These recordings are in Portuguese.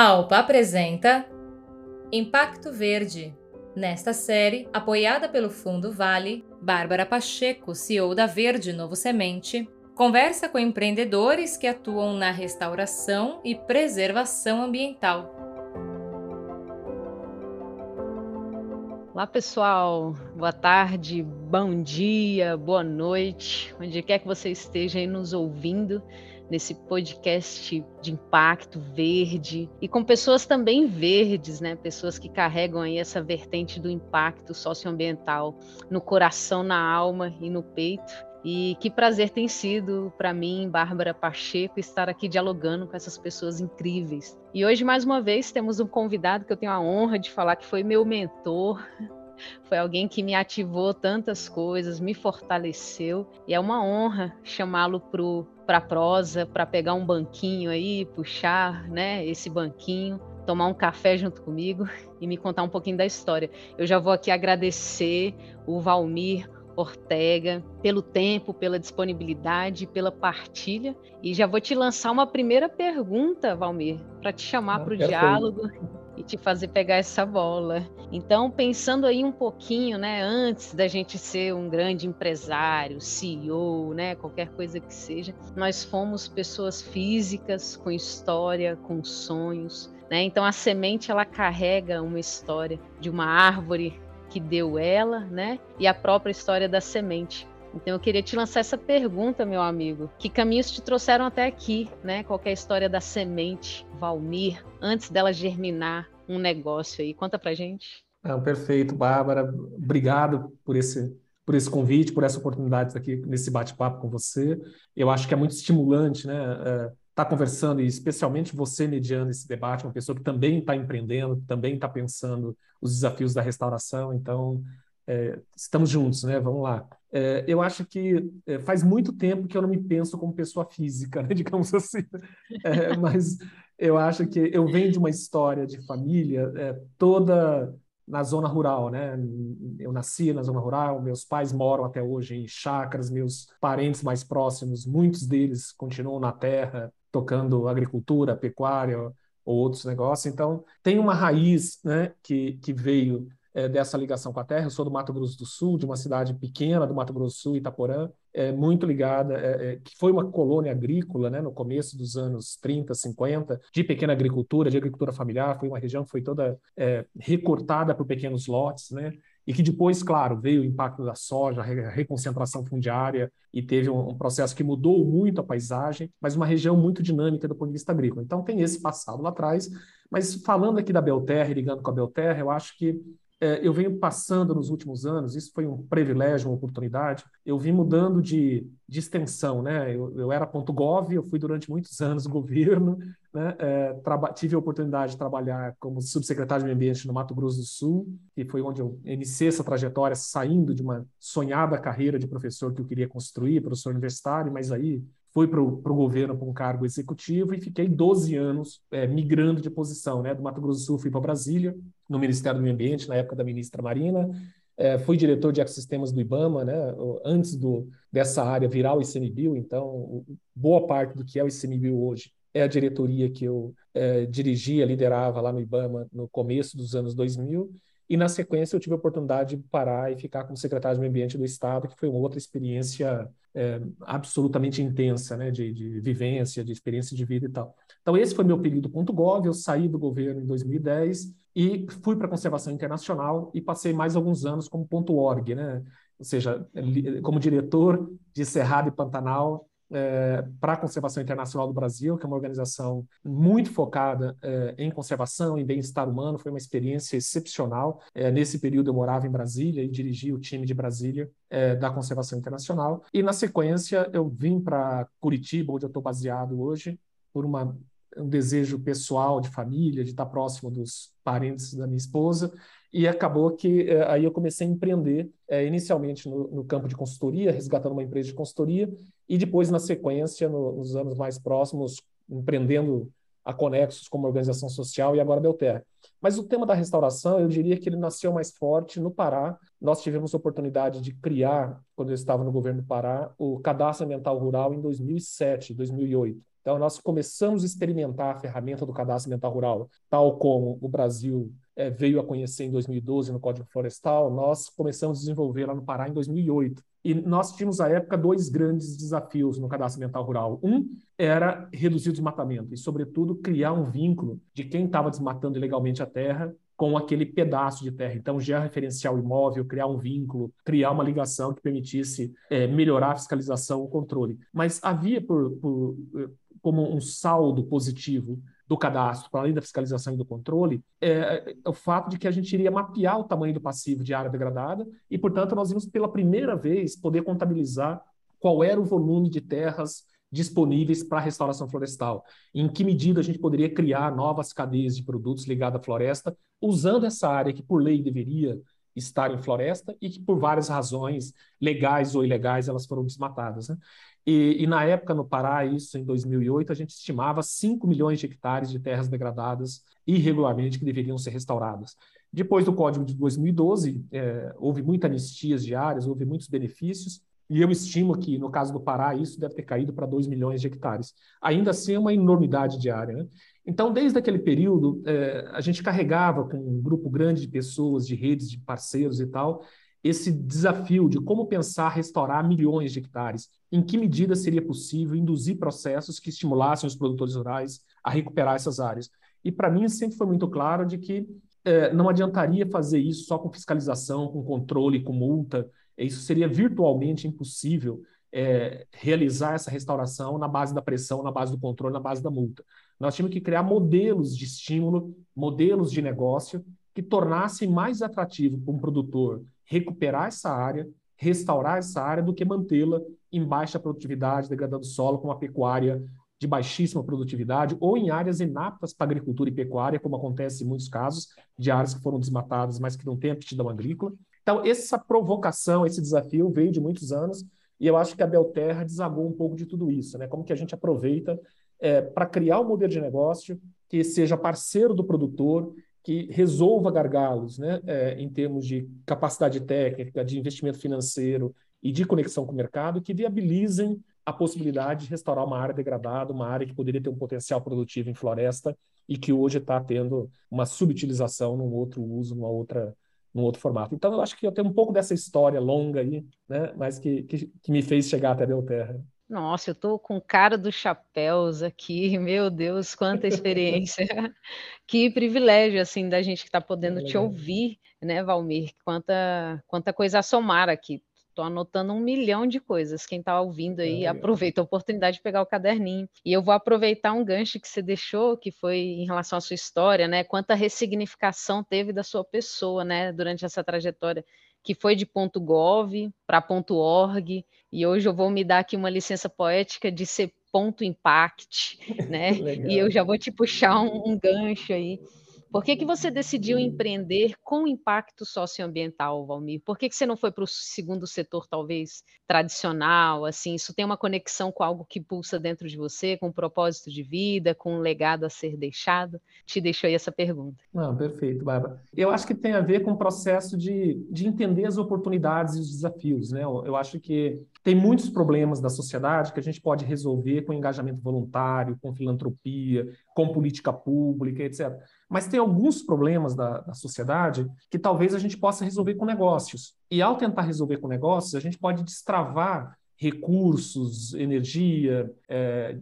Alpa apresenta Impacto Verde. Nesta série, apoiada pelo Fundo Vale, Bárbara Pacheco, CEO da Verde Novo Semente, conversa com empreendedores que atuam na restauração e preservação ambiental. Olá, pessoal. Boa tarde, bom dia, boa noite, onde quer que você esteja aí nos ouvindo nesse podcast de impacto verde e com pessoas também verdes, né? Pessoas que carregam aí essa vertente do impacto socioambiental no coração, na alma e no peito. E que prazer tem sido para mim, Bárbara Pacheco, estar aqui dialogando com essas pessoas incríveis. E hoje, mais uma vez, temos um convidado que eu tenho a honra de falar que foi meu mentor, foi alguém que me ativou tantas coisas, me fortaleceu, e é uma honra chamá-lo para a prosa, para pegar um banquinho aí, puxar né, esse banquinho, tomar um café junto comigo e me contar um pouquinho da história. Eu já vou aqui agradecer o Valmir Ortega, pelo tempo, pela disponibilidade, pela partilha. E já vou te lançar uma primeira pergunta, Valmir, para te chamar para o diálogo e te fazer pegar essa bola. Então, pensando aí um pouquinho, né, antes da gente ser um grande empresário, CEO, né, qualquer coisa que seja, nós fomos pessoas físicas com história, com sonhos, né? Então a semente ela carrega uma história de uma árvore que deu ela, né? E a própria história da semente. Então eu queria te lançar essa pergunta, meu amigo. Que caminhos te trouxeram até aqui, né? Qual é a história da semente, Valmir, antes dela germinar um negócio aí? Conta pra gente. Ah, perfeito, Bárbara. Obrigado por esse por esse convite, por essa oportunidade aqui nesse bate-papo com você. Eu acho que é muito estimulante, né? É, está conversando, e especialmente você mediando esse debate, uma pessoa que também está empreendendo, também está pensando os desafios da restauração. Então, é, estamos juntos, né? Vamos lá. É, eu acho que é, faz muito tempo que eu não me penso como pessoa física, né? digamos assim. É, mas eu acho que eu venho de uma história de família é, toda na zona rural, né? Eu nasci na zona rural, meus pais moram até hoje em chácaras, meus parentes mais próximos, muitos deles continuam na terra, tocando agricultura, pecuária ou outros negócios. Então, tem uma raiz né, que, que veio é, dessa ligação com a terra. Eu sou do Mato Grosso do Sul, de uma cidade pequena do Mato Grosso do Sul, Itaporã, é, muito ligada, é, é, que foi uma colônia agrícola né, no começo dos anos 30, 50, de pequena agricultura, de agricultura familiar. Foi uma região que foi toda é, recortada por pequenos lotes, né? e que depois, claro, veio o impacto da soja, a reconcentração fundiária, e teve um, processo que mudou muito a paisagem, mas uma região muito dinâmica do ponto de vista agrícola. Então tem esse passado lá atrás, mas falando aqui da Belterra, ligando com a Belterra, eu acho que eu venho passando nos últimos anos, isso foi um privilégio, uma oportunidade, eu vim mudando de, de extensão, né? Eu, eu era ponto .gov, eu fui durante muitos anos governo, né? É, tive a oportunidade de trabalhar como subsecretário de Meio Ambiente no Mato Grosso do Sul, que foi onde eu iniciei essa trajetória, saindo de uma sonhada carreira de professor que eu queria construir, professor universitário, mas aí fui para o governo para um cargo executivo e fiquei 12 anos é, migrando de posição, né? Do Mato Grosso do Sul fui para Brasília, no Ministério do Meio Ambiente, na época da ministra Marina, é, fui diretor de ecossistemas do IBAMA, né? Antes do, dessa área virar o ICMBio, então boa parte do que é o ICMBio hoje é a diretoria que eu é, dirigia, liderava lá no IBAMA no começo dos anos 2000, e na sequência eu tive a oportunidade de parar e ficar como secretário de Meio Ambiente do Estado, que foi uma outra experiência é, absolutamente intensa, né, de, de, vivência, de experiência de vida e tal. Então esse foi meu período .gov, eu saí do governo em 2010 e fui para a conservação internacional e passei mais alguns anos como .org, né, ou seja, como diretor de Cerrado e Pantanal é, para a Conservação Internacional do Brasil, que é uma organização muito focada é, em conservação, em bem-estar humano. Foi uma experiência excepcional. É, nesse período eu morava em Brasília e dirigi o time de Brasília da Conservação Internacional. E na sequência eu vim para Curitiba, onde eu estou baseado hoje, por uma um desejo pessoal de família, de estar próximo dos parentes da minha esposa, e acabou que eh, aí eu comecei a empreender, eh, inicialmente no, no, campo de consultoria, resgatando uma empresa de consultoria, e depois, na sequência, no, nos anos mais próximos, empreendendo a Conexos como organização social e agora Belterra. Mas o tema da restauração, eu diria que ele nasceu mais forte no Pará. Nós tivemos a oportunidade de criar, quando eu estava no governo do Pará, o Cadastro Ambiental Rural em 2007, 2008. Então, nós começamos a experimentar a ferramenta do cadastro ambiental rural, tal como o Brasil é, veio a conhecer em 2012 no Código Florestal, nós começamos a desenvolver lá no Pará em 2008. E nós tínhamos, à época, dois grandes desafios no cadastro ambiental rural. Um era reduzir o desmatamento e, sobretudo, criar um vínculo de quem estava desmatando ilegalmente a terra com aquele pedaço de terra. Então, georreferencial imóvel, criar um vínculo, criar uma ligação que permitisse é, melhorar a fiscalização, o controle. Mas havia, por, por, como um saldo positivo, do cadastro, para além da fiscalização e do controle, é, é, o fato de que a gente iria mapear o tamanho do passivo de área degradada e, portanto, nós íamos pela primeira vez poder contabilizar qual era o volume de terras disponíveis para restauração florestal, em que medida a gente poderia criar novas cadeias de produtos ligadas à floresta, usando essa área que, por lei, deveria estar em floresta e que, por várias razões, legais ou ilegais, elas foram desmatadas. Né? E, e, na época, no Pará, isso em 2008, a gente estimava 5 milhões de hectares de terras degradadas irregularmente que deveriam ser restauradas. Depois do Código de 2012, é, houve muitas anistias diárias, houve muitos benefícios, e eu estimo que, no caso do Pará, isso deve ter caído para 2 milhões de hectares. Ainda assim, é uma enormidade diária. Né? Então, desde aquele período, é, a gente carregava com um grupo grande de pessoas, de redes, de parceiros e tal, esse desafio de como pensar restaurar milhões de hectares. Em que medida seria possível induzir processos que estimulassem os produtores rurais a recuperar essas áreas? E para mim sempre foi muito claro de que é, não adiantaria fazer isso só com fiscalização, com controle, com multa. Isso seria virtualmente impossível é, realizar essa restauração na base da pressão, na base do controle, na base da multa. Nós tínhamos que criar modelos de estímulo, modelos de negócio que tornassem mais atrativo para um produtor recuperar essa área, restaurar essa área, do que mantê-la em baixa produtividade, degradando solo com uma pecuária de baixíssima produtividade ou em áreas inaptas para agricultura e pecuária, como acontece em muitos casos, de áreas que foram desmatadas, mas que não têm aptidão agrícola. Então, essa provocação, esse desafio veio de muitos anos e eu acho que a Belterra desagou um pouco de tudo isso, né? Como que a gente aproveita é, para criar um modelo de negócio que seja parceiro do produtor que resolva gargalos né, é, em termos de capacidade técnica, de investimento financeiro e de conexão com o mercado, que viabilizem a possibilidade de restaurar uma área degradada, uma área que poderia ter um potencial produtivo em floresta e que hoje está tendo uma subutilização num outro uso, numa outra, num outro formato. Então, eu acho que eu tenho um pouco dessa história longa aí, né, mas que, que, que me fez chegar até a Belterra. Nossa, eu tô com cara dos chapéus aqui, meu Deus, quanta experiência. que privilégio, assim, da gente que está podendo te ouvir, né, Valmir? Quanta, quanta coisa a somar aqui. Estou anotando um milhão de coisas. Quem está ouvindo aí, é, aproveita a oportunidade de pegar o caderninho. E eu vou aproveitar um gancho que você deixou, que foi em relação à sua história, né? Quanta ressignificação teve da sua pessoa, né, durante essa trajetória que foi de ponto .gov para ponto .org, e hoje eu vou me dar aqui uma licença poética de ser ponto .impact, né? e eu já vou te puxar um, um gancho aí por que, que você decidiu empreender com impacto socioambiental, Valmir? Por que, que você não foi para o segundo setor, talvez, tradicional? Assim, isso tem uma conexão com algo que pulsa dentro de você, com um propósito de vida, com um legado a ser deixado? Te deixo aí essa pergunta. Não, perfeito, Bárbara. Eu acho que tem a ver com o processo de, de entender as oportunidades e os desafios. Né? Eu, eu acho que tem muitos problemas da sociedade que a gente pode resolver com engajamento voluntário, com filantropia, com política pública, etc. Mas tem alguns problemas da, da, sociedade que talvez a gente possa resolver com negócios. E ao tentar resolver com negócios, a gente pode destravar recursos, energia, é,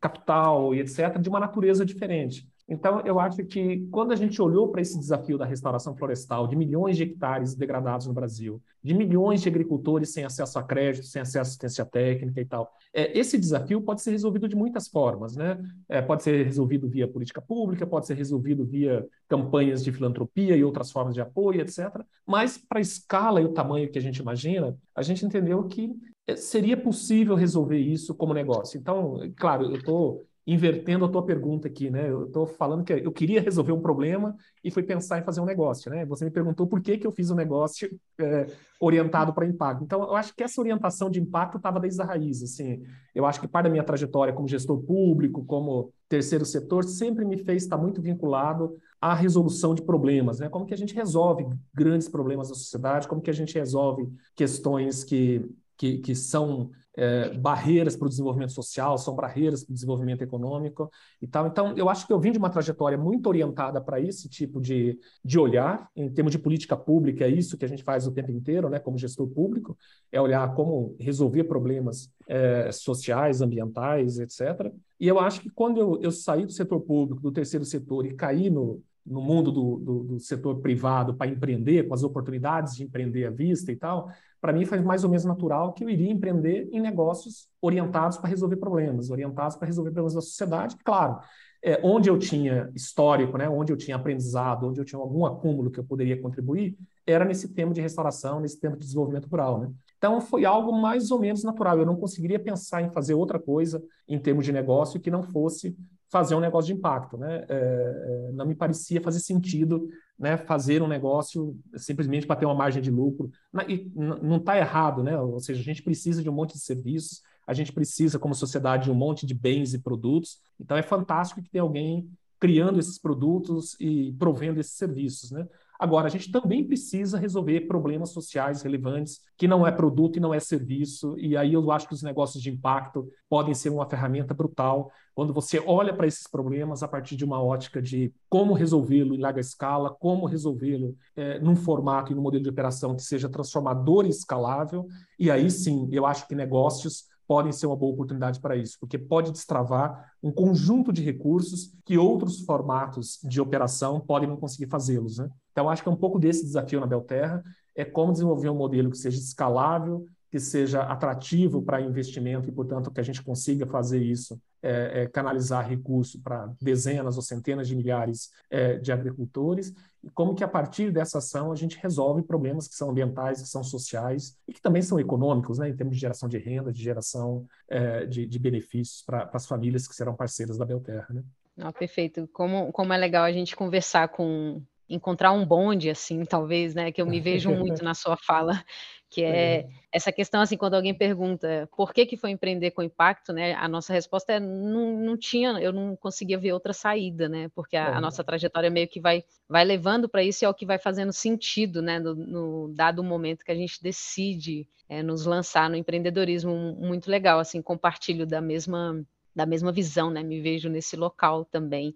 capital e etc., de uma natureza diferente. Então, eu acho que quando a gente olhou para esse desafio da restauração florestal, de milhões de hectares degradados no Brasil, de milhões de agricultores sem acesso a crédito, sem acesso a assistência técnica e tal, é, esse desafio pode ser resolvido de muitas formas. Né? É, pode ser resolvido via política pública, pode ser resolvido via campanhas de filantropia e outras formas de apoio, etc. Mas, para a escala e o tamanho que a gente imagina, a gente entendeu que é, seria possível resolver isso como negócio. Então, claro, eu estou invertendo a tua pergunta aqui, né? Eu estou falando que eu queria resolver um problema e fui pensar em fazer um negócio, né? Você me perguntou por que, que eu fiz um negócio é, orientado para impacto. Então, eu acho que essa orientação de impacto estava desde a raiz, assim. Eu acho que parte da minha trajetória como gestor público, como terceiro setor, sempre me fez estar muito vinculado à resolução de problemas, né? Como que a gente resolve grandes problemas da sociedade, como que a gente resolve questões que que, que são é, barreiras para o desenvolvimento social, são barreiras para o desenvolvimento econômico e tal. Então, eu acho que eu vim de uma trajetória muito orientada para esse tipo de, de olhar, em termos de política pública, é isso que a gente faz o tempo inteiro, né, como gestor público, é olhar como resolver problemas é, sociais, ambientais, etc. E eu acho que quando eu, eu saí do setor público, do terceiro setor, e caí no, no mundo do, do, do setor privado para empreender, com as oportunidades de empreender à vista e tal, para mim foi mais ou menos natural que eu iria empreender em negócios orientados para resolver problemas, orientados para resolver problemas da sociedade. Claro, é, onde eu tinha histórico, né, onde eu tinha aprendizado, onde eu tinha algum acúmulo que eu poderia contribuir, era nesse tema de restauração, nesse tema de desenvolvimento rural. Né? Então, foi algo mais ou menos natural. Eu não conseguiria pensar em fazer outra coisa em termos de negócio que não fosse fazer um negócio de impacto. Né? É, é, não me parecia fazer sentido né, fazer um negócio simplesmente para ter uma margem de lucro. E não está errado, né? ou seja, a gente precisa de um monte de serviços, a gente precisa, como sociedade, de um monte de bens e produtos. Então, é fantástico que tem alguém criando esses produtos e provendo esses serviços. Né? Agora, a gente também precisa resolver problemas sociais relevantes, que não é produto e não é serviço, e aí eu acho que os negócios de impacto podem ser uma ferramenta brutal. Quando você olha para esses problemas a partir de uma ótica de como resolvê-lo em larga escala, como resolvê-lo é, num formato e num modelo de operação que seja transformador e escalável, e aí sim, eu acho que negócios podem ser uma boa oportunidade para isso, porque pode destravar um conjunto de recursos que outros formatos de operação podem não conseguir fazê-los. Né? Então, acho que é um pouco desse desafio na Belterra, é como desenvolver um modelo que seja escalável, que seja atrativo para investimento e, portanto, que a gente consiga fazer isso é, é, canalizar recurso para dezenas ou centenas de milhares é, de agricultores, e como que a partir dessa ação a gente resolve problemas que são ambientais, que são sociais e que também são econômicos, né, em termos de geração de renda, de geração é, de, de, benefícios para as famílias que serão parceiras da Belterra. Né? Ah, perfeito. Como, como é legal a gente conversar com, encontrar um bonde, assim, talvez, né? Que eu me vejo muito na sua fala, que é, é, essa questão, assim, quando alguém pergunta por que que foi empreender com impacto, né? A nossa resposta é não, não tinha, eu não conseguia ver outra saída, né? Porque a, é. a nossa trajetória meio que vai, vai levando para isso e é o que vai fazendo sentido, né? No, no dado momento que a gente decide é, nos lançar no empreendedorismo, muito legal, assim, compartilho da mesma da mesma visão, né? Me vejo nesse local também.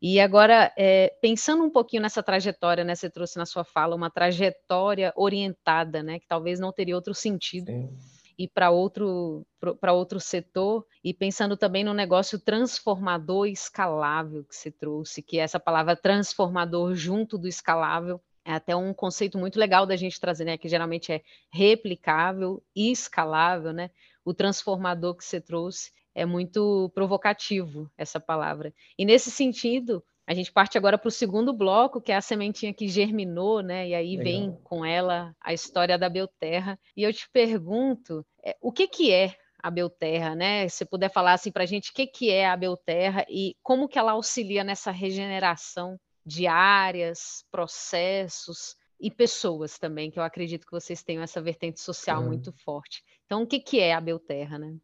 E agora, é, pensando um pouquinho nessa trajetória, né, você trouxe na sua fala uma trajetória orientada, né, que talvez não teria outro sentido. Sim. E para outro, outro setor, e pensando também no negócio transformador e escalável que você trouxe, que é essa palavra transformador junto do escalável é até um conceito muito legal da gente trazer, né? Que geralmente é replicável e escalável, né? O transformador que você trouxe é muito provocativo essa palavra. E nesse sentido, a gente parte agora para o segundo bloco, que é a sementinha que germinou, né? E aí Legal. vem com ela a história da Belterra. E eu te pergunto, é, o que, que é a Belterra, né? Se puder falar assim para a gente o que, que é a Belterra e como que ela auxilia nessa regeneração de áreas, processos e pessoas também, que eu acredito que vocês tenham essa vertente social uhum. muito forte. Então, o que, que é a Belterra, né?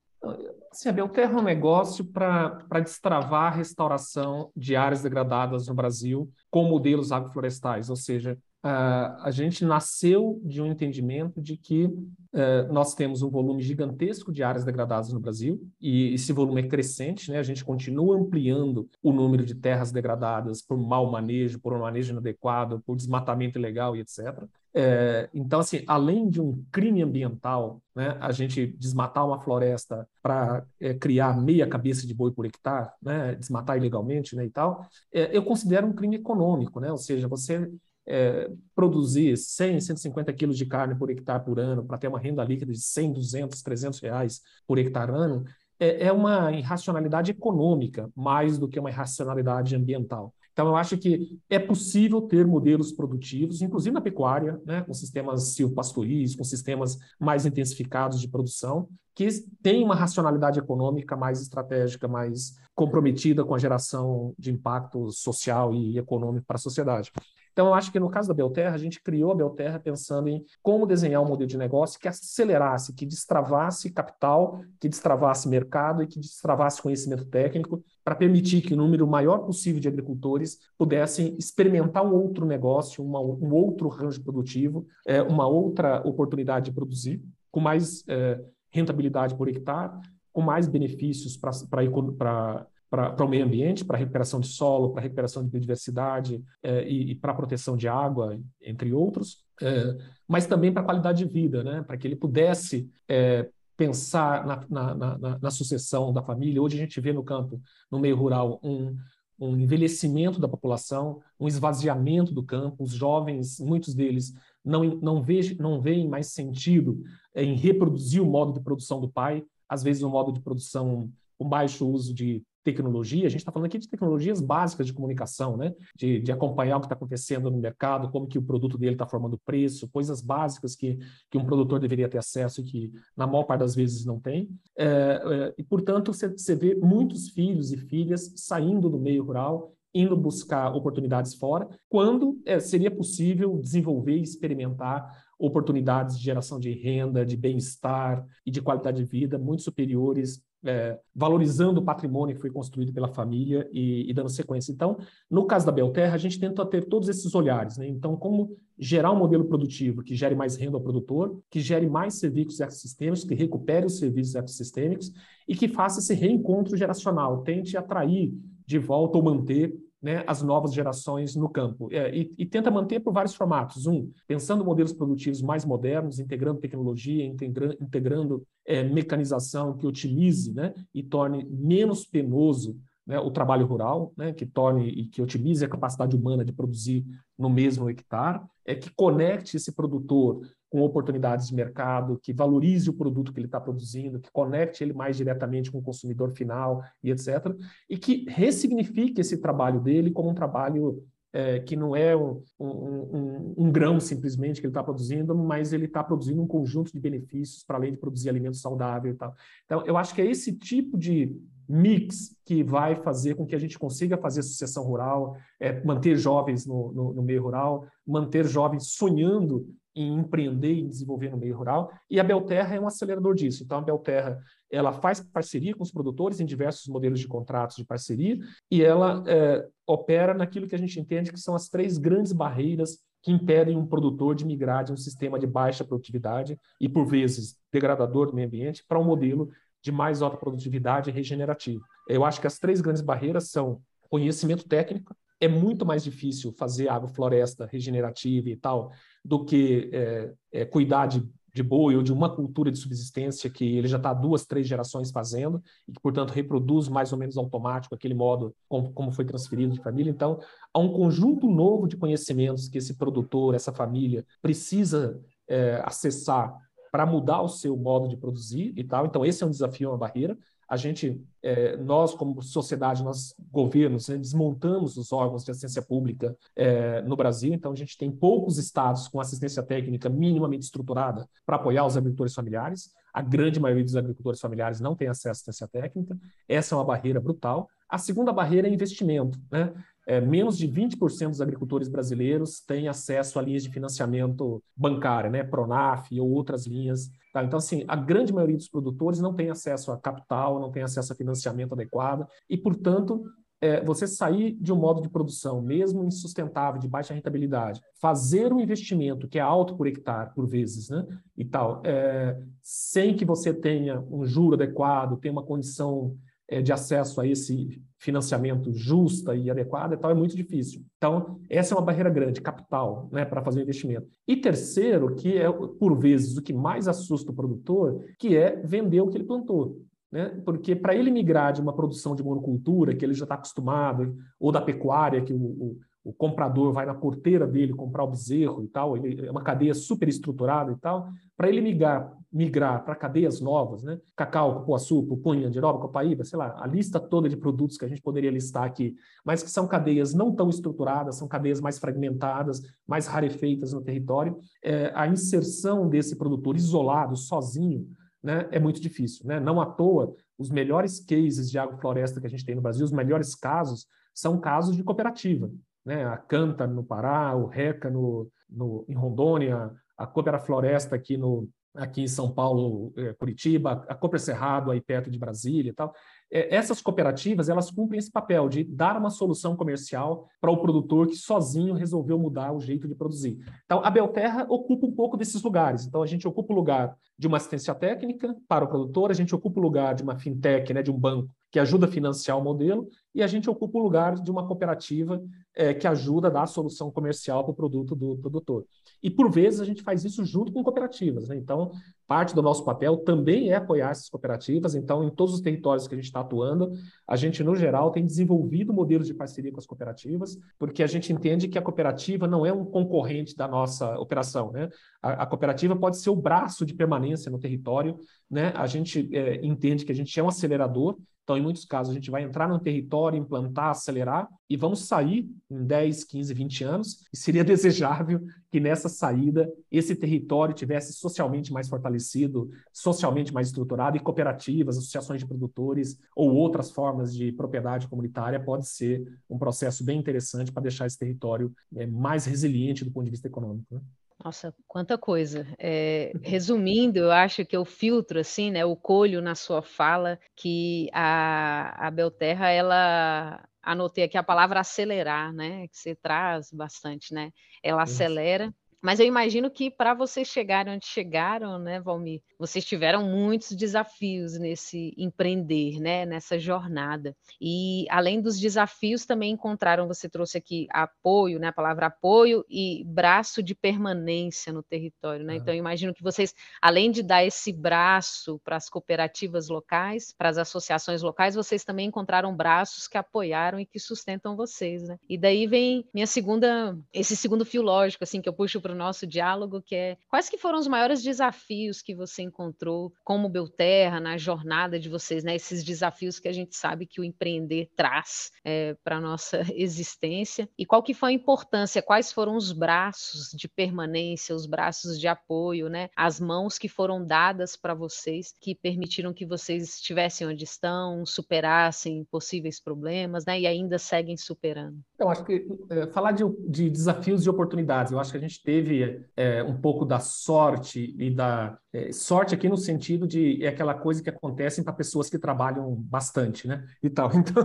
Assim, a Belterra é um negócio para destravar a restauração de áreas degradadas no Brasil com modelos agroflorestais, ou seja, Uh, a gente nasceu de um entendimento de que uh, nós temos um volume gigantesco de áreas degradadas no Brasil e esse volume é crescente, né? A gente continua ampliando o número de terras degradadas por mau manejo, por um manejo inadequado, por desmatamento ilegal e etc. É, então, assim, além de um crime ambiental, né, a gente desmatar uma floresta para é, criar meia cabeça de boi por hectare, né, desmatar ilegalmente né, e tal, é, eu considero um crime econômico, né, ou seja, você é, produzir 100, 150 quilos de carne por hectare por ano para ter uma renda líquida de 100, 200, 300 reais por hectare ano, é, é uma irracionalidade econômica mais do que uma irracionalidade ambiental. Então, eu acho que é possível ter modelos produtivos, inclusive na pecuária, né, com sistemas silvopastoris, com sistemas mais intensificados de produção, que têm uma racionalidade econômica mais estratégica, mais comprometida com a geração de impacto social e econômico para a sociedade. Então, eu acho que no caso da Belterra, a gente criou a Belterra pensando em como desenhar um modelo de negócio que acelerasse, que destravasse capital, que destravasse mercado e que destravasse conhecimento técnico para permitir que o número maior possível de agricultores pudessem experimentar um outro negócio, uma, um outro range produtivo, é, uma outra oportunidade de produzir com mais é, rentabilidade por hectare, com mais benefícios para para o meio ambiente, para recuperação de solo, para recuperação de biodiversidade é, e, e para proteção de água, entre outros, é, mas também para a qualidade de vida, né? para que ele pudesse é, pensar na, na, na, na, sucessão da família. Hoje a gente vê no campo, no meio rural, um, um envelhecimento da população, um esvaziamento do campo. Os jovens, muitos deles, não, não, veem, não veem mais sentido em reproduzir o modo de produção do pai, às vezes um modo de produção com baixo uso de tecnologia, a gente está falando aqui de tecnologias básicas de comunicação, né? De, de acompanhar o que está acontecendo no mercado, como que o produto dele está formando preço, coisas básicas que, que um produtor deveria ter acesso e que, na maior parte das vezes, não tem. É, é, e, portanto, você vê muitos filhos e filhas saindo do meio rural indo buscar oportunidades fora, quando é, seria possível desenvolver e experimentar oportunidades de geração de renda, de bem-estar e de qualidade de vida muito superiores é, valorizando o patrimônio que foi construído pela família e, e, dando sequência. Então, no caso da Belterra, a gente tenta ter todos esses olhares. Né? Então, como gerar um modelo produtivo que gere mais renda ao produtor, que gere mais serviços ecossistêmicos, que recupere os serviços ecossistêmicos e que faça esse reencontro geracional, tente atrair de volta ou manter né, as novas gerações no campo. É, e, e, tenta manter por vários formatos. Um, pensando modelos produtivos mais modernos, integrando tecnologia, integra, integrando é, mecanização que otimize né, e torne menos penoso né, o trabalho rural, né, que torne e que otimize a capacidade humana de produzir no mesmo hectare, é que conecte esse produtor com oportunidades de mercado, que valorize o produto que ele está produzindo, que conecte ele mais diretamente com o consumidor final e etc. E que ressignifique esse trabalho dele como um trabalho é, que não é um, um, um, um, grão simplesmente que ele está produzindo, mas ele está produzindo um conjunto de benefícios para além de produzir alimento saudável e tal. Então, eu acho que é esse tipo de mix que vai fazer com que a gente consiga fazer sucessão rural, é, manter jovens no, no, no meio rural, manter jovens sonhando em empreender e desenvolver no meio rural, e a Belterra é um acelerador disso. Então, a Belterra ela faz parceria com os produtores em diversos modelos de contratos de parceria, e ela é, opera naquilo que a gente entende que são as três grandes barreiras que impedem um produtor de migrar de um sistema de baixa produtividade e, por vezes, degradador do meio ambiente para um modelo de mais alta produtividade regenerativo. Eu acho que as três grandes barreiras são conhecimento técnico, é muito mais difícil fazer agrofloresta regenerativa e tal do que é, é, cuidar de, de boi ou de uma cultura de subsistência que ele já está duas, três gerações fazendo e que, portanto, reproduz mais ou menos automático aquele modo como, como foi transferido de família. Então, há um conjunto novo de conhecimentos que esse produtor, essa família, precisa é, acessar para mudar o seu modo de produzir e tal. Então, esse é um desafio, uma barreira a gente, é, nós como sociedade, nós governos, né, desmontamos os órgãos de assistência pública é, no Brasil, então a gente tem poucos estados com assistência técnica minimamente estruturada para apoiar os agricultores familiares. A grande maioria dos agricultores familiares não tem acesso à assistência técnica. Essa é uma barreira brutal. A segunda barreira é investimento. Né? É, menos de 20% dos agricultores brasileiros têm acesso a linhas de financiamento bancária, né? Pronaf ou outras linhas. Tá? Então, assim, a grande maioria dos produtores não tem acesso a capital, não tem acesso a financiamento adequado e, portanto, é, você sair de um modo de produção, mesmo insustentável, de baixa rentabilidade, fazer um investimento que é alto por hectare, por vezes, né, e tal, é, sem que você tenha um juro adequado, tenha uma condição é, de acesso a esse financiamento justa e adequada e tal, é muito difícil. Então, essa é uma barreira grande, capital, né, para fazer o investimento. E terceiro, que é, por vezes, o que mais assusta o produtor, que é vender o que ele plantou. Né? Porque para ele migrar de uma produção de monocultura, que ele já está acostumado, ou da pecuária, que o, o o comprador vai na porteira dele comprar o bezerro e tal, ele, é uma cadeia super estruturada e tal, para ele migrar migrar para cadeias novas, né? Cacau, cupuaçu, pupunha, andiroba, copaíba, sei lá, a lista toda de produtos que a gente poderia listar aqui, mas que são cadeias não tão estruturadas, são cadeias mais fragmentadas, mais rarefeitas no território, é, a inserção desse produtor isolado, sozinho, né, é muito difícil, né? Não à toa, os melhores cases de agrofloresta que a gente tem no Brasil, os melhores casos, são casos de cooperativa, né? A Canta no Pará, o Reca no, no, em Rondônia, a Coopera Floresta aqui, no, aqui em São Paulo, é, Curitiba, a Cooper Cerrado aí perto de Brasília e tal. É, essas cooperativas elas cumprem esse papel de dar uma solução comercial para o produtor que sozinho resolveu mudar o jeito de produzir. Então, a Belterra ocupa um pouco desses lugares. Então, a gente ocupa o lugar de uma assistência técnica para o produtor, a gente ocupa o lugar de uma fintech, né, de um banco que ajuda a financiar o modelo, e a gente ocupa o lugar de uma cooperativa é, que ajuda a dar a solução comercial para o produto do produtor. E, por vezes, a gente faz isso junto com cooperativas. Né? Então, parte do nosso papel também é apoiar essas cooperativas. Então, em todos os territórios que a gente está atuando, a gente, no geral, tem desenvolvido modelos de parceria com as cooperativas, porque a gente entende que a cooperativa não é um concorrente da nossa operação. Né? A, a cooperativa pode ser o braço de permanência no território. Né? A gente é, entende que a gente é um acelerador então, em muitos casos, a gente vai entrar no território, implantar, acelerar e vamos sair em 10, 15, 20 anos. E seria desejável que nessa saída esse território tivesse socialmente mais fortalecido, socialmente mais estruturado e cooperativas, associações de produtores ou outras formas de propriedade comunitária pode ser um processo bem interessante para deixar esse território é, mais resiliente do ponto de vista econômico. Né? Nossa, quanta coisa. É, resumindo, eu acho que eu filtro assim, né, o colho na sua fala que a, a Belterra, ela anotei aqui a palavra acelerar, né, que você traz bastante, né? Ela acelera mas eu imagino que para vocês chegarem onde chegaram, né, Valmir, vocês tiveram muitos desafios nesse empreender, né, nessa jornada. E além dos desafios, também encontraram, você trouxe aqui apoio, né, a palavra apoio e braço de permanência no território, né? Então eu imagino que vocês, além de dar esse braço para as cooperativas locais, para as associações locais, vocês também encontraram braços que apoiaram e que sustentam vocês, né? E daí vem minha segunda, esse segundo fio lógico, assim, que eu puxo para o nosso diálogo, que é quais que foram os maiores desafios que você encontrou como Belterra na jornada de vocês, né? Esses desafios que a gente sabe que o empreender traz é, para a nossa existência. E qual que foi a importância, quais foram os braços de permanência, os braços de apoio, né? As mãos que foram dadas para vocês, que permitiram que vocês estivessem onde estão, superassem possíveis problemas, né? E ainda seguem superando. Eu acho que é, falar de, de desafios e oportunidades, eu acho que a gente teve teve é, um pouco da sorte e da é, sorte aqui no sentido de é aquela coisa que acontece para pessoas que trabalham bastante, né? E tal. Então,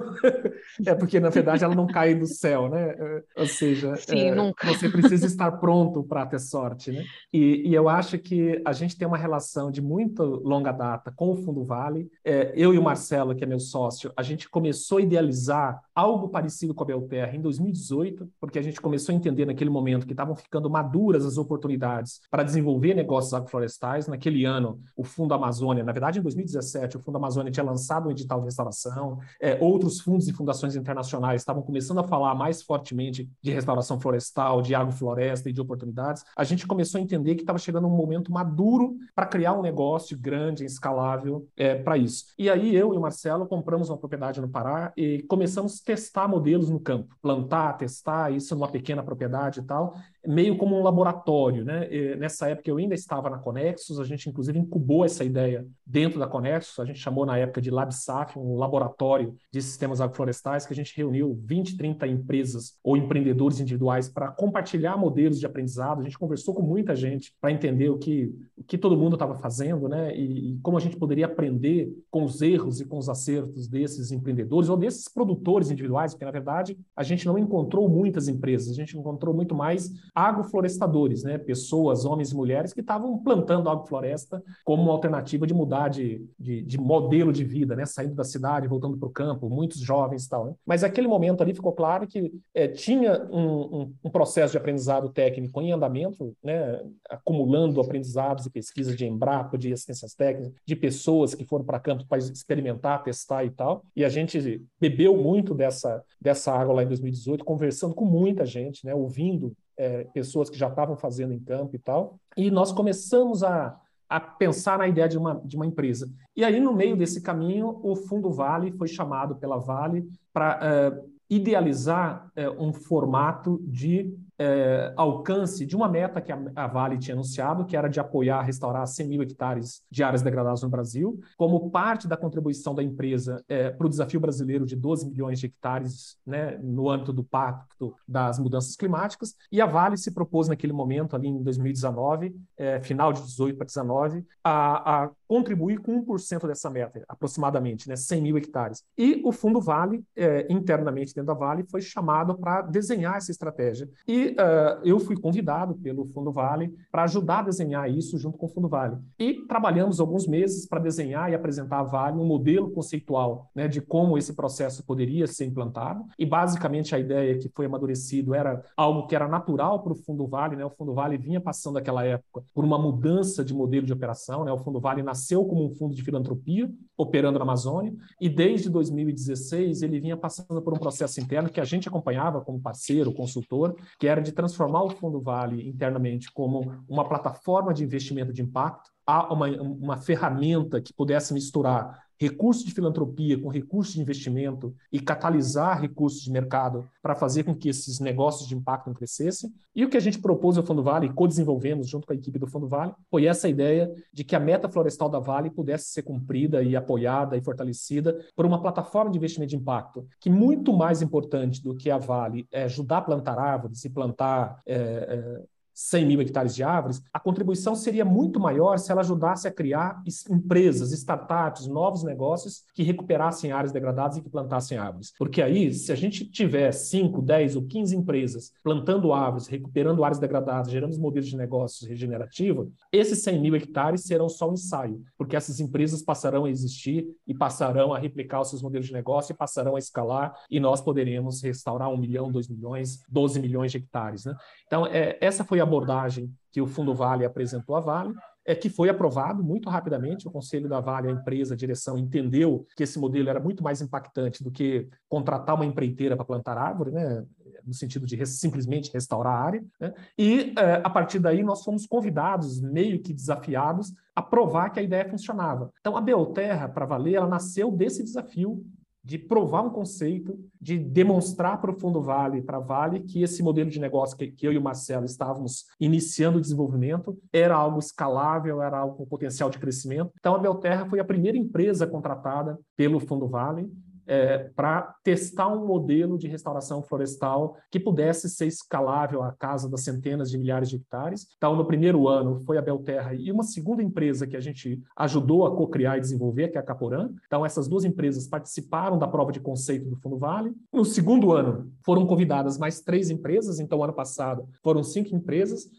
é porque na verdade ela não cai do céu, né? É, ou seja, Sim, é, você precisa estar pronto para ter sorte, né? E, e, eu acho que a gente tem uma relação de muito longa data com o Fundo Vale. É, eu e o Marcelo, que é meu sócio, a gente começou a idealizar algo parecido com a Belterra em 2018, porque a gente começou a entender naquele momento que estavam ficando maduras as oportunidades para desenvolver negócios agroflorestais. Naquele ano, o Fundo Amazônia, na verdade, em 2017, o Fundo Amazônia tinha lançado um edital de restauração, é, outros fundos e fundações internacionais estavam começando a falar mais fortemente de restauração florestal, de agrofloresta e de oportunidades. A gente começou a entender que estava chegando um momento maduro para criar um negócio grande, escalável é, para isso. E aí eu e o Marcelo compramos uma propriedade no Pará e começamos a testar modelos no campo, plantar, testar isso numa pequena propriedade e tal, meio como um laboratório, né? E nessa época eu ainda estava na Conexus, a gente inclusive incubou essa ideia dentro da Conexus, a gente chamou na época de LabSaf, um laboratório de sistemas agroflorestais, que a gente reuniu 20, 30 empresas ou empreendedores individuais para compartilhar modelos de aprendizado. A gente conversou com muita gente para entender o que, o que todo mundo estava fazendo, né? E, e como a gente poderia aprender com os erros e com os acertos desses empreendedores ou desses produtores individuais, porque na verdade a gente não encontrou muitas empresas, a gente encontrou muito mais agroflorestadores, né? Pessoas, homens e mulheres que estavam plantando agrofloresta floresta como uma alternativa de mudar de, de, de modelo de vida, né? Saindo da cidade, voltando para o campo, muitos jovens tal. Né? Mas naquele momento ali ficou claro que é, tinha um, um, um, processo de aprendizado técnico em andamento, né? Acumulando aprendizados e pesquisas de Embrapa, de assistências técnicas, de pessoas que foram para campo para experimentar, testar e tal. E a gente bebeu muito dessa, dessa água lá em 2018, conversando com muita gente, né? Ouvindo é, pessoas que já estavam fazendo em campo e tal. E nós começamos a, a pensar na ideia de uma, de uma empresa. E aí, no meio desse caminho, o Fundo Vale foi chamado pela Vale para uh, idealizar uh, um formato de é, alcance de uma meta que a, a, Vale tinha anunciado, que era de apoiar, restaurar 100 mil hectares de áreas degradadas no Brasil, como parte da contribuição da empresa é, para o desafio brasileiro de 12 milhões de hectares né, no âmbito do Pacto das Mudanças Climáticas. E a Vale se propôs naquele momento, ali em 2019, é, final de 18 para 19, a, a contribuir com 1% dessa meta, aproximadamente, né, 100 mil hectares. E o Fundo Vale, é, internamente dentro da Vale, foi chamado para desenhar essa estratégia. E uh, eu fui convidado pelo Fundo Vale para ajudar a desenhar isso junto com o Fundo Vale. E trabalhamos alguns meses para desenhar e apresentar a Vale um modelo conceitual né, de como esse processo poderia ser implantado. E basicamente a ideia que foi amadurecido era algo que era natural para o Fundo Vale. Né? O Fundo Vale vinha passando naquela época por uma mudança de modelo de operação. Né? O Fundo Vale nasceu nasceu como um fundo de filantropia, operando na Amazônia, e desde 2016 ele vinha passando por um processo interno que a gente acompanhava como parceiro, consultor, que era de transformar o Fundo Vale internamente como uma plataforma de investimento de impacto, uma, uma ferramenta que pudesse misturar recursos de filantropia com recursos de investimento e catalisar recursos de mercado para fazer com que esses negócios de impacto crescessem. E o que a gente propôs ao Fundo Vale, e co-desenvolvemos junto com a equipe do Fundo Vale, foi essa ideia de que a meta florestal da Vale pudesse ser cumprida e apoiada e fortalecida por uma plataforma de investimento de impacto, que muito mais importante do que a Vale é ajudar a plantar árvores e plantar é, é, 100 mil hectares de árvores, a contribuição seria muito maior se ela ajudasse a criar empresas, startups, novos negócios que recuperassem áreas degradadas e que plantassem árvores. Porque aí, se a gente tiver 5, 10 ou 15 empresas plantando árvores, recuperando áreas degradadas, gerando modelos de negócios regenerativos, esses 100 mil hectares serão só um ensaio, porque essas empresas passarão a existir e passarão a replicar os seus modelos de negócio e passarão a escalar e nós poderemos restaurar 1 milhão, 2 milhões, 12 milhões de hectares. Né? Então, é, essa foi a abordagem que o Fundo Vale apresentou à Vale, é que foi aprovado muito rapidamente. O Conselho da Vale, a empresa, a direção, entendeu que esse modelo era muito mais impactante do que contratar uma empreiteira para plantar árvore, né? no sentido de simplesmente restaurar a área. Né? E, é, a partir daí, nós fomos convidados, meio que desafiados, a provar que a ideia funcionava. Então, a Belterra, para valer, ela nasceu desse desafio de provar um conceito, de demonstrar para o Fundo Vale, para Vale, que esse modelo de negócio que, que, eu e o Marcelo estávamos iniciando o desenvolvimento era algo escalável, era algo com potencial de crescimento. Então, a Belterra foi a primeira empresa contratada pelo Fundo Vale é, para testar um modelo de restauração florestal que pudesse ser escalável à casa das centenas de milhares de hectares. Então, no primeiro ano, foi a Belterra e uma segunda empresa que a gente ajudou a co-criar e desenvolver, que é a Caporã. Então, essas duas empresas participaram da prova de conceito do Fundo Vale. No segundo ano, foram convidadas mais três empresas. Então, ano passado, foram cinco empresas.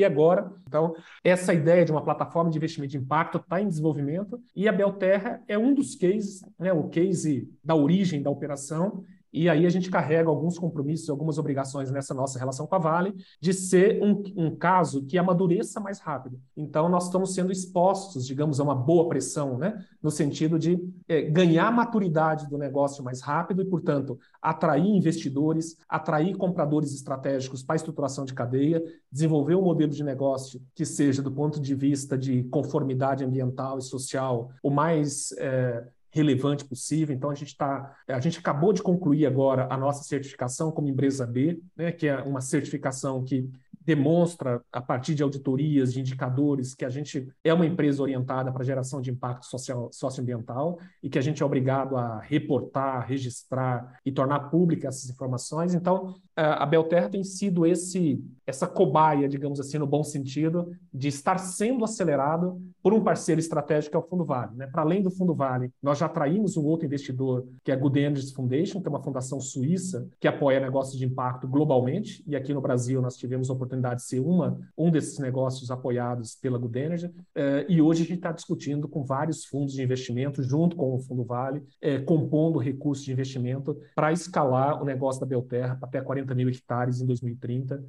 E agora, então, essa ideia de uma plataforma de investimento de impacto está em desenvolvimento e a Belterra é um dos cases, né, o case da origem da operação e aí a gente carrega alguns compromissos, algumas obrigações nessa nossa relação com a Vale, de ser um, um caso que amadureça mais rápido. Então, nós estamos sendo expostos, digamos, a uma boa pressão, né? no sentido de é, ganhar maturidade do negócio mais rápido e, portanto, atrair investidores, atrair compradores estratégicos para a estruturação de cadeia, desenvolver um modelo de negócio que seja, do ponto de vista de conformidade ambiental e social, o mais é, relevante possível. Então a gente está, a gente acabou de concluir agora a nossa certificação como empresa B, né, que é uma certificação que demonstra, a partir de auditorias, de indicadores, que a gente é uma empresa orientada para geração de impacto social, socioambiental e que a gente é obrigado a reportar, registrar e tornar públicas essas informações. Então, a Belterra tem sido esse essa cobaia, digamos assim, no bom sentido, de estar sendo acelerado por um parceiro estratégico que é o Fundo Vale. Né? Para além do Fundo Vale, nós já atraímos um outro investidor, que é a Good Energies Foundation, que é uma fundação suíça que apoia negócios de impacto globalmente, e aqui no Brasil nós tivemos a oportunidade de ser uma, um desses negócios apoiados pela Good Energy, eh, e hoje a gente está discutindo com vários fundos de investimento, junto com o Fundo Vale, eh, compondo recursos de investimento para escalar o negócio da Belterra até 40 mil hectares em 2030,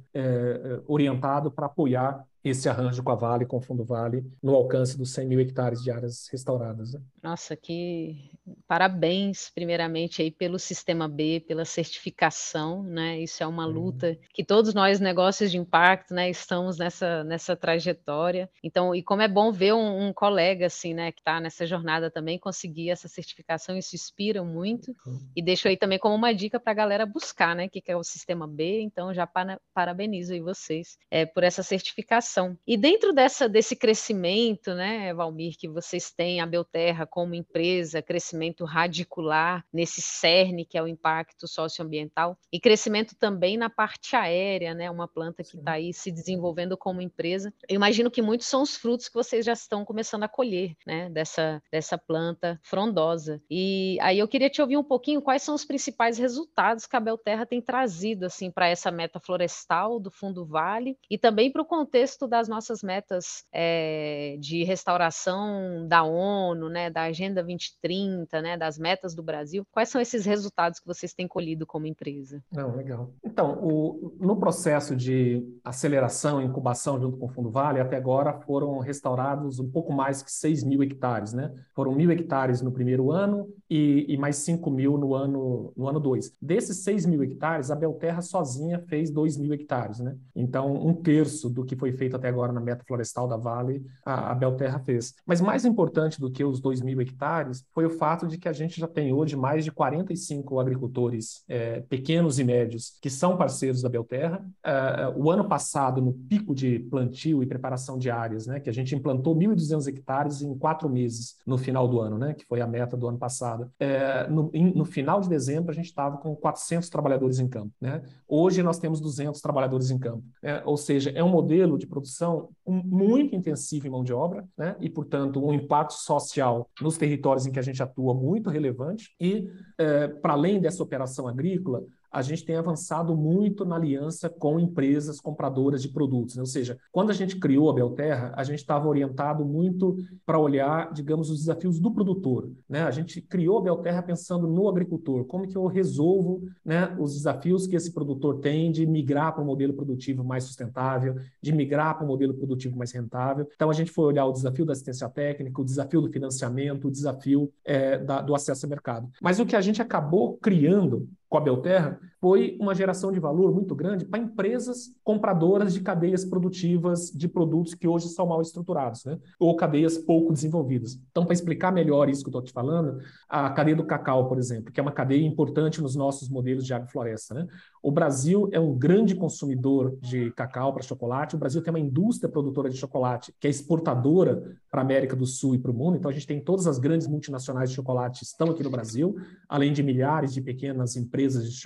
orientado para apoiar esse arranjo com a Vale, com o Fundo Vale, no alcance dos 100 mil hectares de áreas restauradas. Né? Nossa, que parabéns, primeiramente, aí pelo Sistema B, pela certificação, né? Isso é uma luta que todos nós, negócios de impacto, né, estamos nessa, nessa trajetória. Então, e como é bom ver um, um colega, assim, né, que está nessa jornada também, conseguir essa certificação, isso inspira muito. Uhum. E deixo aí também como uma dica para a galera buscar, né, o que é o Sistema B. Então, já para, parabenizo aí vocês é, por essa certificação. E dentro dessa, desse crescimento, né, Valmir, que vocês têm, a Belterra como empresa, crescimento radicular nesse cerne que é o impacto socioambiental, e crescimento também na parte aérea, né, uma planta que está aí se desenvolvendo como empresa. Eu imagino que muitos são os frutos que vocês já estão começando a colher, né, dessa, dessa planta frondosa. E aí eu queria te ouvir um pouquinho quais são os principais resultados que a Belterra tem trazido, assim, para essa meta florestal do Fundo Vale e também para o contexto das nossas metas é, de restauração da ONU, né, da Agenda 2030, né, das metas do Brasil. Quais são esses resultados que vocês têm colhido como empresa? Não, legal. Então, o, no processo de aceleração e incubação junto com o Fundo Vale, até agora foram restaurados um pouco mais que 6 mil hectares, né? Foram mil hectares no primeiro ano e, e mais 5 mil no ano no ano 2. Desses 6 mil hectares, a Belterra sozinha fez 2 mil hectares, né? Então, um terço do que foi feito até agora na meta florestal da Vale, a, a Belterra fez. Mas mais importante do que os 2 mil hectares foi o fato de que a gente já tem hoje mais de 45 agricultores é, pequenos e médios que são parceiros da Belterra. É, o ano passado, no pico de plantio e preparação de áreas, né, que a gente implantou 1.200 hectares em quatro meses no final do ano, né, que foi a meta do ano passado. É, no, no, final de dezembro, a gente estava com 400 trabalhadores em campo. Né? Hoje, nós temos 200 trabalhadores em campo. Né? Ou seja, é um modelo de produção muito intensivo em mão de obra né? e, portanto, um impacto social nos territórios em que a gente atua muito relevante. E, é, para além dessa operação agrícola, a gente tem avançado muito na aliança com empresas compradoras de produtos. Né? Ou seja, quando a gente criou a Belterra, a gente estava orientado muito para olhar, digamos, os desafios do produtor. Né? A gente criou a Belterra pensando no agricultor, como que eu resolvo né, os desafios que esse produtor tem de migrar para um modelo produtivo mais sustentável, de migrar para um modelo produtivo mais rentável. Então, a gente foi olhar o desafio da assistência técnica, o desafio do financiamento, o desafio é, da, do acesso ao mercado. Mas o que a gente acabou criando com a Belterra foi uma geração de valor muito grande para empresas compradoras de cadeias produtivas de produtos que hoje são mal estruturados, né? ou cadeias pouco desenvolvidas. Então, para explicar melhor isso que eu estou te falando, a cadeia do cacau, por exemplo, que é uma cadeia importante nos nossos modelos de agrofloresta. Né? O Brasil é um grande consumidor de cacau para chocolate, o Brasil tem uma indústria produtora de chocolate que é exportadora para a América do Sul e para o mundo, então a gente tem todas as grandes multinacionais de chocolate estão aqui no Brasil, além de milhares de pequenas empresas de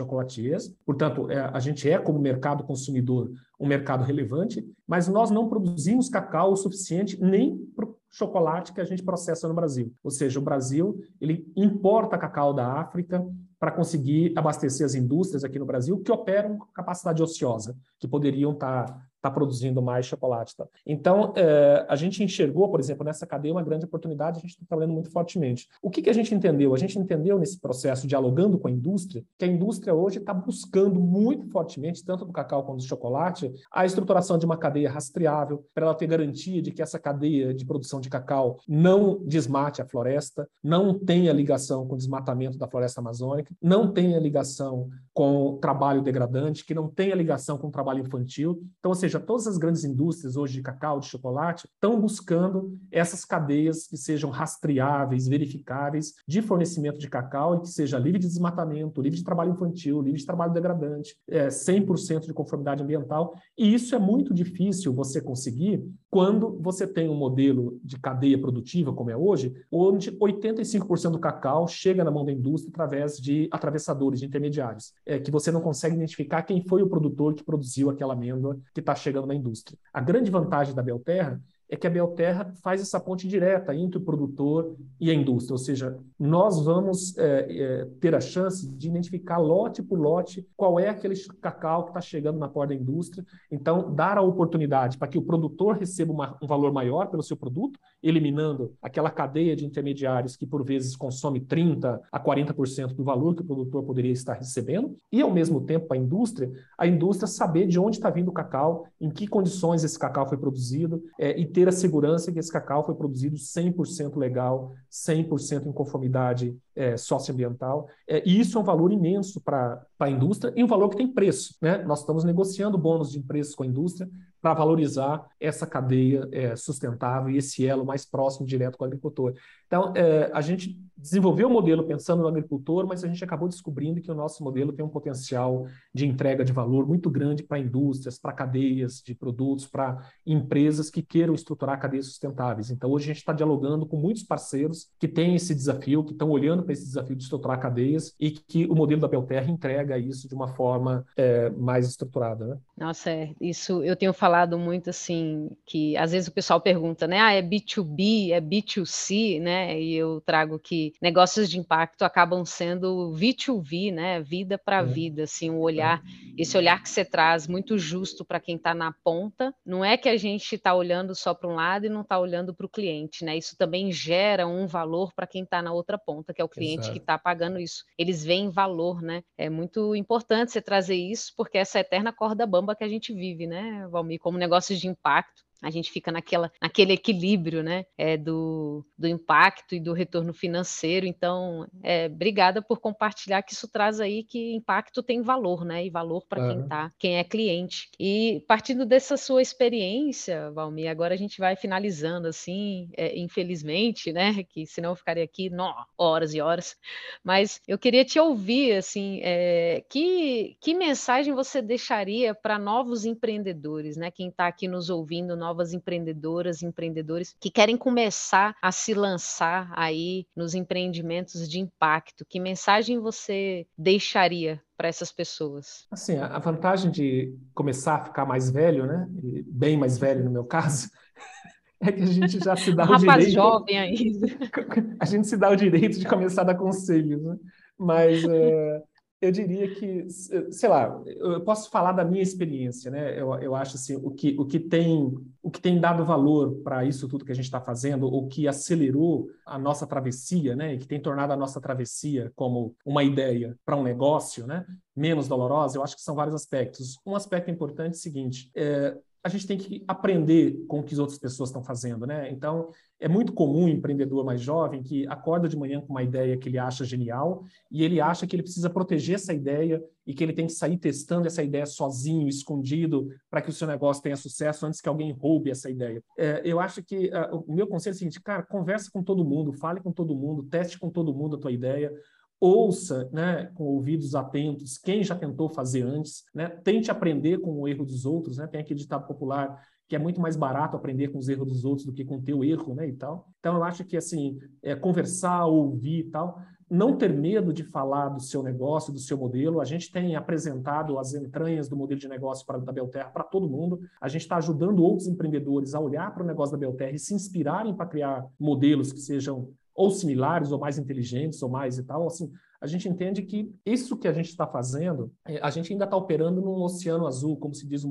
chocolatiers. Portanto, é, a gente é, como mercado consumidor, um mercado relevante, mas nós não produzimos cacau o suficiente nem para o chocolate que a gente processa no Brasil. Ou seja, o Brasil ele importa cacau da África para conseguir abastecer as indústrias aqui no Brasil que operam com capacidade ociosa, que poderiam estar tá está produzindo mais chocolate. Tá? Então, é, a gente enxergou, por exemplo, nessa cadeia uma grande oportunidade, a gente está trabalhando muito fortemente. O que, que a gente entendeu? A gente entendeu nesse processo, dialogando com a indústria, que a indústria hoje está buscando muito fortemente, tanto do cacau quanto do chocolate, a estruturação de uma cadeia rastreável, para ela ter garantia de que essa cadeia de produção de cacau não desmate a floresta, não tenha ligação com o desmatamento da floresta amazônica, não tenha ligação com trabalho degradante, que não tenha ligação com trabalho infantil. Então, ou seja, todas as grandes indústrias hoje de cacau, de chocolate, estão buscando essas cadeias que sejam rastreáveis, verificáveis de fornecimento de cacau e que seja livre de desmatamento, livre de trabalho infantil, livre de trabalho degradante, é, 100% de conformidade ambiental. E isso é muito difícil você conseguir quando você tem um modelo de cadeia produtiva, como é hoje, onde 85% do cacau chega na mão da indústria através de atravessadores, de intermediários, é, que você não consegue identificar quem foi o produtor que produziu aquela amêndoa que está chegando na indústria. A grande vantagem da Belterra é que a Belterra faz essa ponte direta entre o produtor e a indústria, ou seja, nós vamos é, é, ter a chance de identificar lote por lote qual é aquele cacau que está chegando na porta da indústria, então dar a oportunidade para que o produtor receba uma, um valor maior pelo seu produto, eliminando aquela cadeia de intermediários que por vezes consome 30 a 40% do valor que o produtor poderia estar recebendo, e ao mesmo tempo a indústria, a indústria saber de onde está vindo o cacau, em que condições esse cacau foi produzido é, e ter a segurança que esse cacau foi produzido 100% legal, 100% em conformidade é, socioambiental. É, e isso é um valor imenso para a indústria e um valor que tem preço. Né? Nós estamos negociando bônus de preços com a indústria para valorizar essa cadeia é, sustentável e esse elo mais próximo, direto com o agricultor. Então, é, a gente desenvolveu o modelo pensando no agricultor, mas a gente acabou descobrindo que o nosso modelo tem um potencial de entrega de valor muito grande para indústrias, para cadeias de produtos, para empresas que queiram estruturar cadeias sustentáveis. Então, hoje a gente está dialogando com muitos parceiros que têm esse desafio, que estão olhando para esse desafio de estruturar cadeias e que o modelo da Belterra entrega isso de uma forma é, mais estruturada. Né? Nossa, é, isso eu tenho falado muito assim, que às vezes o pessoal pergunta, né? Ah, é B2B, é B2C, né? E eu trago que negócios de impacto acabam sendo V2V, né? Vida para é. vida, assim, o olhar, é. esse olhar que você traz muito justo para quem está na ponta. Não é que a gente está olhando só para um lado e não está olhando para o cliente, né? Isso também gera um valor para quem está na outra ponta, que é o cliente Exato. que está pagando isso. Eles veem valor, né? É muito importante você trazer isso, porque essa eterna corda bamba que a gente vive, né, Valmir, como negócios de impacto a gente fica naquela, naquele equilíbrio né, é, do, do impacto e do retorno financeiro. Então, é, obrigada por compartilhar que isso traz aí que impacto tem valor, né? E valor para quem tá, quem é cliente. E partindo dessa sua experiência, Valmir, agora a gente vai finalizando assim, é, infelizmente, né? Que senão eu ficaria aqui no, horas e horas. Mas eu queria te ouvir, assim, é, que, que mensagem você deixaria para novos empreendedores, né? Quem está aqui nos ouvindo, novas empreendedoras e empreendedores que querem começar a se lançar aí nos empreendimentos de impacto? Que mensagem você deixaria para essas pessoas? Assim, a vantagem de começar a ficar mais velho, né? Bem mais velho no meu caso, é que a gente já se dá um o rapaz direito. jovem ainda. A gente se dá o direito de começar a dar conselhos, né? Mas é, eu diria que, sei lá, eu posso falar da minha experiência, né? Eu, eu acho assim, o que, o que tem o que tem dado valor para isso tudo que a gente está fazendo, o que acelerou a nossa travessia, né? E que tem tornado a nossa travessia como uma ideia para um negócio, né? Menos dolorosa, eu acho que são vários aspectos. Um aspecto importante é o seguinte: é, a gente tem que aprender com o que as outras pessoas estão fazendo, né? Então, é muito comum um empreendedor mais jovem que acorda de manhã com uma ideia que ele acha genial e ele acha que ele precisa proteger essa ideia e que ele tem que sair testando essa ideia sozinho, escondido, para que o seu negócio tenha sucesso antes que alguém roube essa ideia. É, eu acho que uh, o meu conselho é o seguinte, cara, conversa com todo mundo, fale com todo mundo, teste com todo mundo a tua ideia, ouça né, com ouvidos atentos quem já tentou fazer antes, né, tente aprender com o erro dos outros, né, tem aquele ditado popular que é muito mais barato aprender com os erros dos outros do que com o teu erro, né, e tal. Então eu acho que assim, é, conversar, ouvir e tal, não ter medo de falar do seu negócio, do seu modelo. A gente tem apresentado as entranhas do modelo de negócio para, da Belterra para todo mundo. A gente está ajudando outros empreendedores a olhar para o negócio da Belterra e se inspirarem para criar modelos que sejam ou similares, ou mais inteligentes, ou mais e tal. Assim, a gente entende que isso que a gente está fazendo, é, a gente ainda está operando num oceano azul, como se diz no,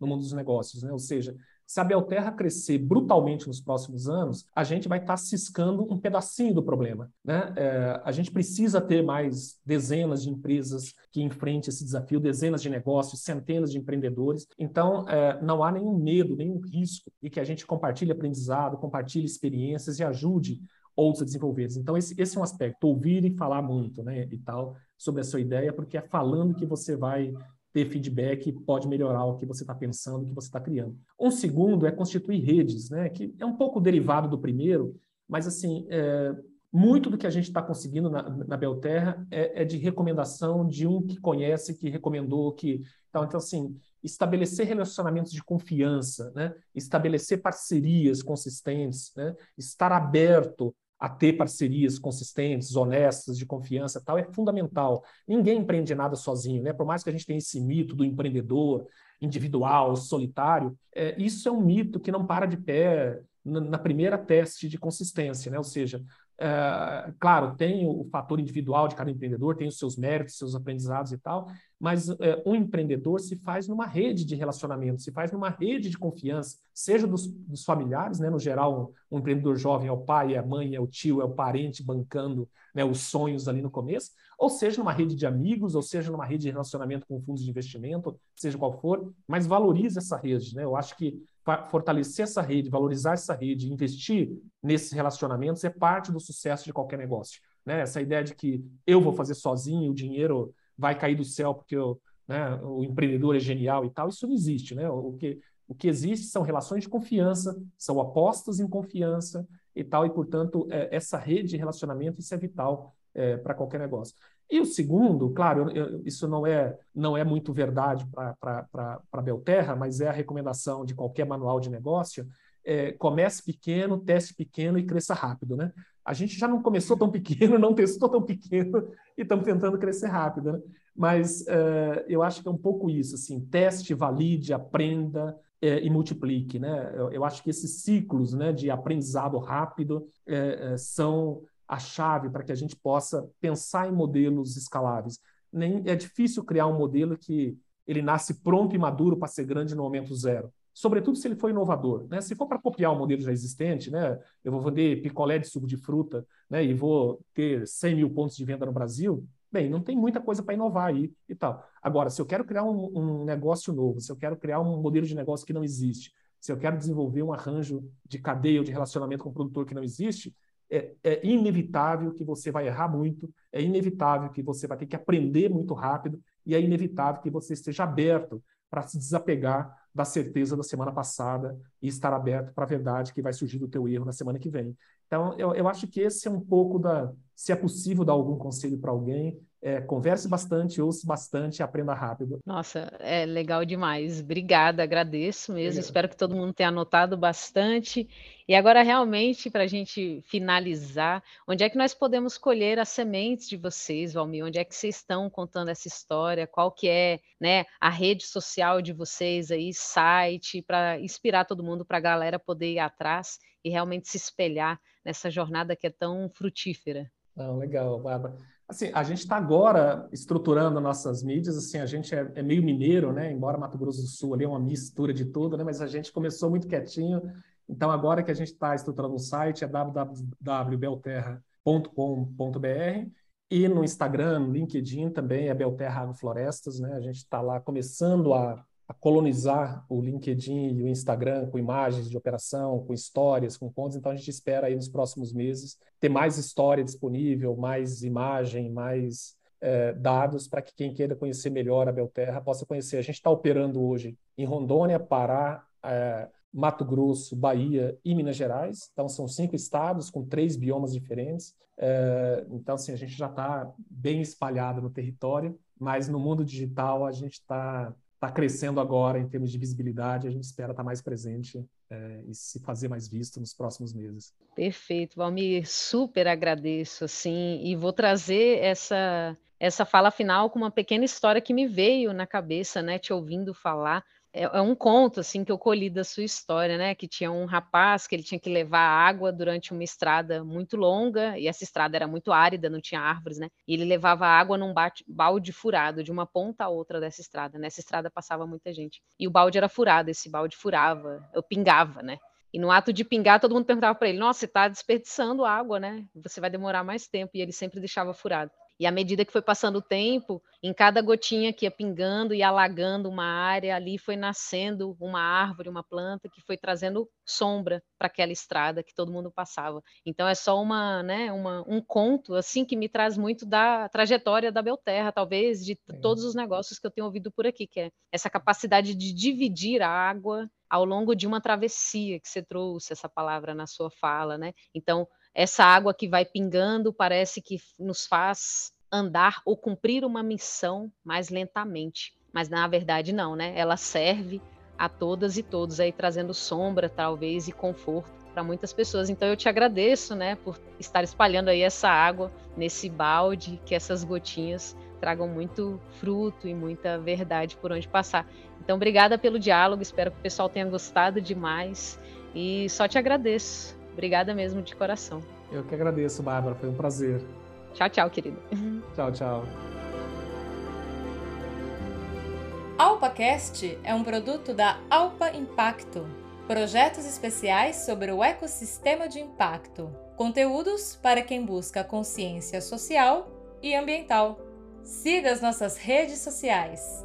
mundo dos negócios. Né? Ou seja, se a Belterra crescer brutalmente nos próximos anos, a gente vai estar tá ciscando um pedacinho do problema. Né? É, a gente precisa ter mais dezenas de empresas que enfrentem esse desafio, dezenas de negócios, centenas de empreendedores. Então, é, não há nenhum medo, nenhum risco de que a gente compartilhe aprendizado, compartilhe experiências e ajude outros desenvolvedores. Então, esse, esse é um aspecto, ouvir e falar muito, né, e tal, sobre a sua ideia, porque é falando que você vai ter feedback e pode melhorar o que você está pensando, o que você está criando. Um segundo é constituir redes, né, que é um pouco derivado do primeiro, mas, assim, é, muito do que a gente está conseguindo na, na Belterra é, é, de recomendação de um que conhece, que recomendou, que... Então, então assim, estabelecer relacionamentos de confiança, né? estabelecer parcerias consistentes, né? estar aberto a ter parcerias consistentes, honestas, de confiança tal, é fundamental. Ninguém empreende nada sozinho, né? Por mais que a gente tenha esse mito do empreendedor individual, solitário, é, isso é um mito que não para de pé na, na primeira teste de consistência, né? Ou seja, é, claro, tem o fator individual de cada empreendedor, tem os seus méritos, seus aprendizados e tal, mas é, um empreendedor se faz numa rede de relacionamento, se faz numa rede de confiança, seja dos, dos familiares, né? no geral, um, um, empreendedor jovem é o pai, é a mãe, é o tio, é o parente bancando né, os sonhos ali no começo, ou seja numa rede de amigos, ou seja numa rede de relacionamento com fundos de investimento, seja qual for, mas valorize essa rede. Né? Eu acho que fortalecer essa rede, valorizar essa rede, investir nesses relacionamentos é parte do sucesso de qualquer negócio. Né? Essa ideia de que eu vou fazer sozinho, o dinheiro vai cair do céu porque eu, né, o empreendedor é genial e tal, isso não existe. Né? O, que, o que existe são relações de confiança, são apostas em confiança e tal, e, portanto, é, essa rede de relacionamento, isso é vital é, para qualquer negócio. E o segundo, claro, eu, eu, isso não é, não é muito verdade para Belterra, mas é a recomendação de qualquer manual de negócio, é, comece pequeno, teste pequeno e cresça rápido, né? A gente já não começou tão pequeno, não testou tão pequeno e estamos tentando crescer rápido, né? Mas é, eu acho que é um pouco isso, assim, teste, valide, aprenda é, e multiplique, né? Eu, eu, acho que esses ciclos, né, de aprendizado rápido é, é, são a chave para que a gente possa pensar em modelos escaláveis. Nem, é difícil criar um modelo que ele nasce pronto e maduro para ser grande no momento zero. Sobretudo se ele for inovador. Né? Se for para copiar um modelo já existente, né? eu vou vender picolé de suco de fruta né? e vou ter 100 mil pontos de venda no Brasil, bem, não tem muita coisa para inovar aí e tal. Agora, se eu quero criar um, um negócio novo, se eu quero criar um modelo de negócio que não existe, se eu quero desenvolver um arranjo de cadeia ou de relacionamento com o produtor que não existe, é, é, inevitável que você vai errar muito, é inevitável que você vai ter que aprender muito rápido e é inevitável que você esteja aberto para se desapegar da certeza da semana passada e estar aberto para a verdade que vai surgir do teu erro na semana que vem. Então, eu, eu acho que esse é um pouco da... Se é possível dar algum conselho para alguém, é, converse bastante, ouça bastante aprenda rápido. Nossa, é legal demais. Obrigada, agradeço mesmo. Obrigado. Espero que todo mundo tenha anotado bastante. E agora, realmente, para a gente finalizar, onde é que nós podemos colher as sementes de vocês, Valmir? Onde é que vocês estão contando essa história? Qual que é né, a rede social de vocês aí, site, para inspirar todo mundo, para a galera poder ir atrás e realmente se espelhar nessa jornada que é tão frutífera? Não, legal, Bárbara. Assim, a gente está agora estruturando nossas mídias, assim, a gente é, é, meio mineiro, né? Embora Mato Grosso do Sul ali é uma mistura de tudo, né? Mas a gente começou muito quietinho. Então, agora que a gente está estruturando o site, é www.belterra.com.br e no Instagram, LinkedIn também é Belterra Agroflorestas, né? A gente está lá começando a a colonizar o LinkedIn e o Instagram com imagens de operação, com histórias, com contos. Então a gente espera aí nos próximos meses ter mais história disponível, mais imagem, mais é, dados para que quem queira conhecer melhor a Belterra possa conhecer. A gente está operando hoje em Rondônia, Pará, é, Mato Grosso, Bahia e Minas Gerais. Então são cinco estados com três biomas diferentes. É, então assim a gente já está bem espalhado no território, mas no mundo digital a gente está está crescendo agora em termos de visibilidade, a gente espera estar tá mais presente é, e se fazer mais visto nos próximos meses. Perfeito, Valmir, super agradeço, assim, e vou trazer essa essa fala final com uma pequena história que me veio na cabeça, né, te ouvindo falar, é, um conto assim que eu colhi da sua história, né? Que tinha um rapaz que ele tinha que levar água durante uma estrada muito longa e essa estrada era muito árida, não tinha árvores, né? E ele levava água num balde furado de uma ponta a outra dessa estrada. Nessa estrada passava muita gente e o balde era furado, esse balde furava, eu pingava, né? E no ato de pingar, todo mundo perguntava para ele: Nossa, você está desperdiçando água, né? Você vai demorar mais tempo. E ele sempre deixava furado. E à medida que foi passando o tempo, em cada gotinha que ia pingando e alagando uma área, ali foi nascendo uma árvore, uma planta que foi trazendo sombra para aquela estrada que todo mundo passava. Então é só uma, né, uma, um conto assim que me traz muito da trajetória da Belterra, talvez de todos os negócios que eu tenho ouvido por aqui, que é essa capacidade de dividir a água ao longo de uma travessia que você trouxe essa palavra na sua fala, né? Então essa água que vai pingando parece que nos faz andar ou cumprir uma missão mais lentamente, mas na verdade não, né? Ela serve a todas e todos aí trazendo sombra talvez e conforto para muitas pessoas. Então eu te agradeço, né, por estar espalhando aí essa água nesse balde, que essas gotinhas tragam muito fruto e muita verdade por onde passar. Então obrigada pelo diálogo, espero que o pessoal tenha gostado demais e só te agradeço. Obrigada mesmo de coração. Eu que agradeço, Bárbara, foi um prazer. Tchau, tchau, querida. Tchau, tchau. AlpaCast é um produto da Alpa Impacto. Projetos especiais sobre o ecossistema de impacto. Conteúdos para quem busca consciência social e ambiental. Siga as nossas redes sociais.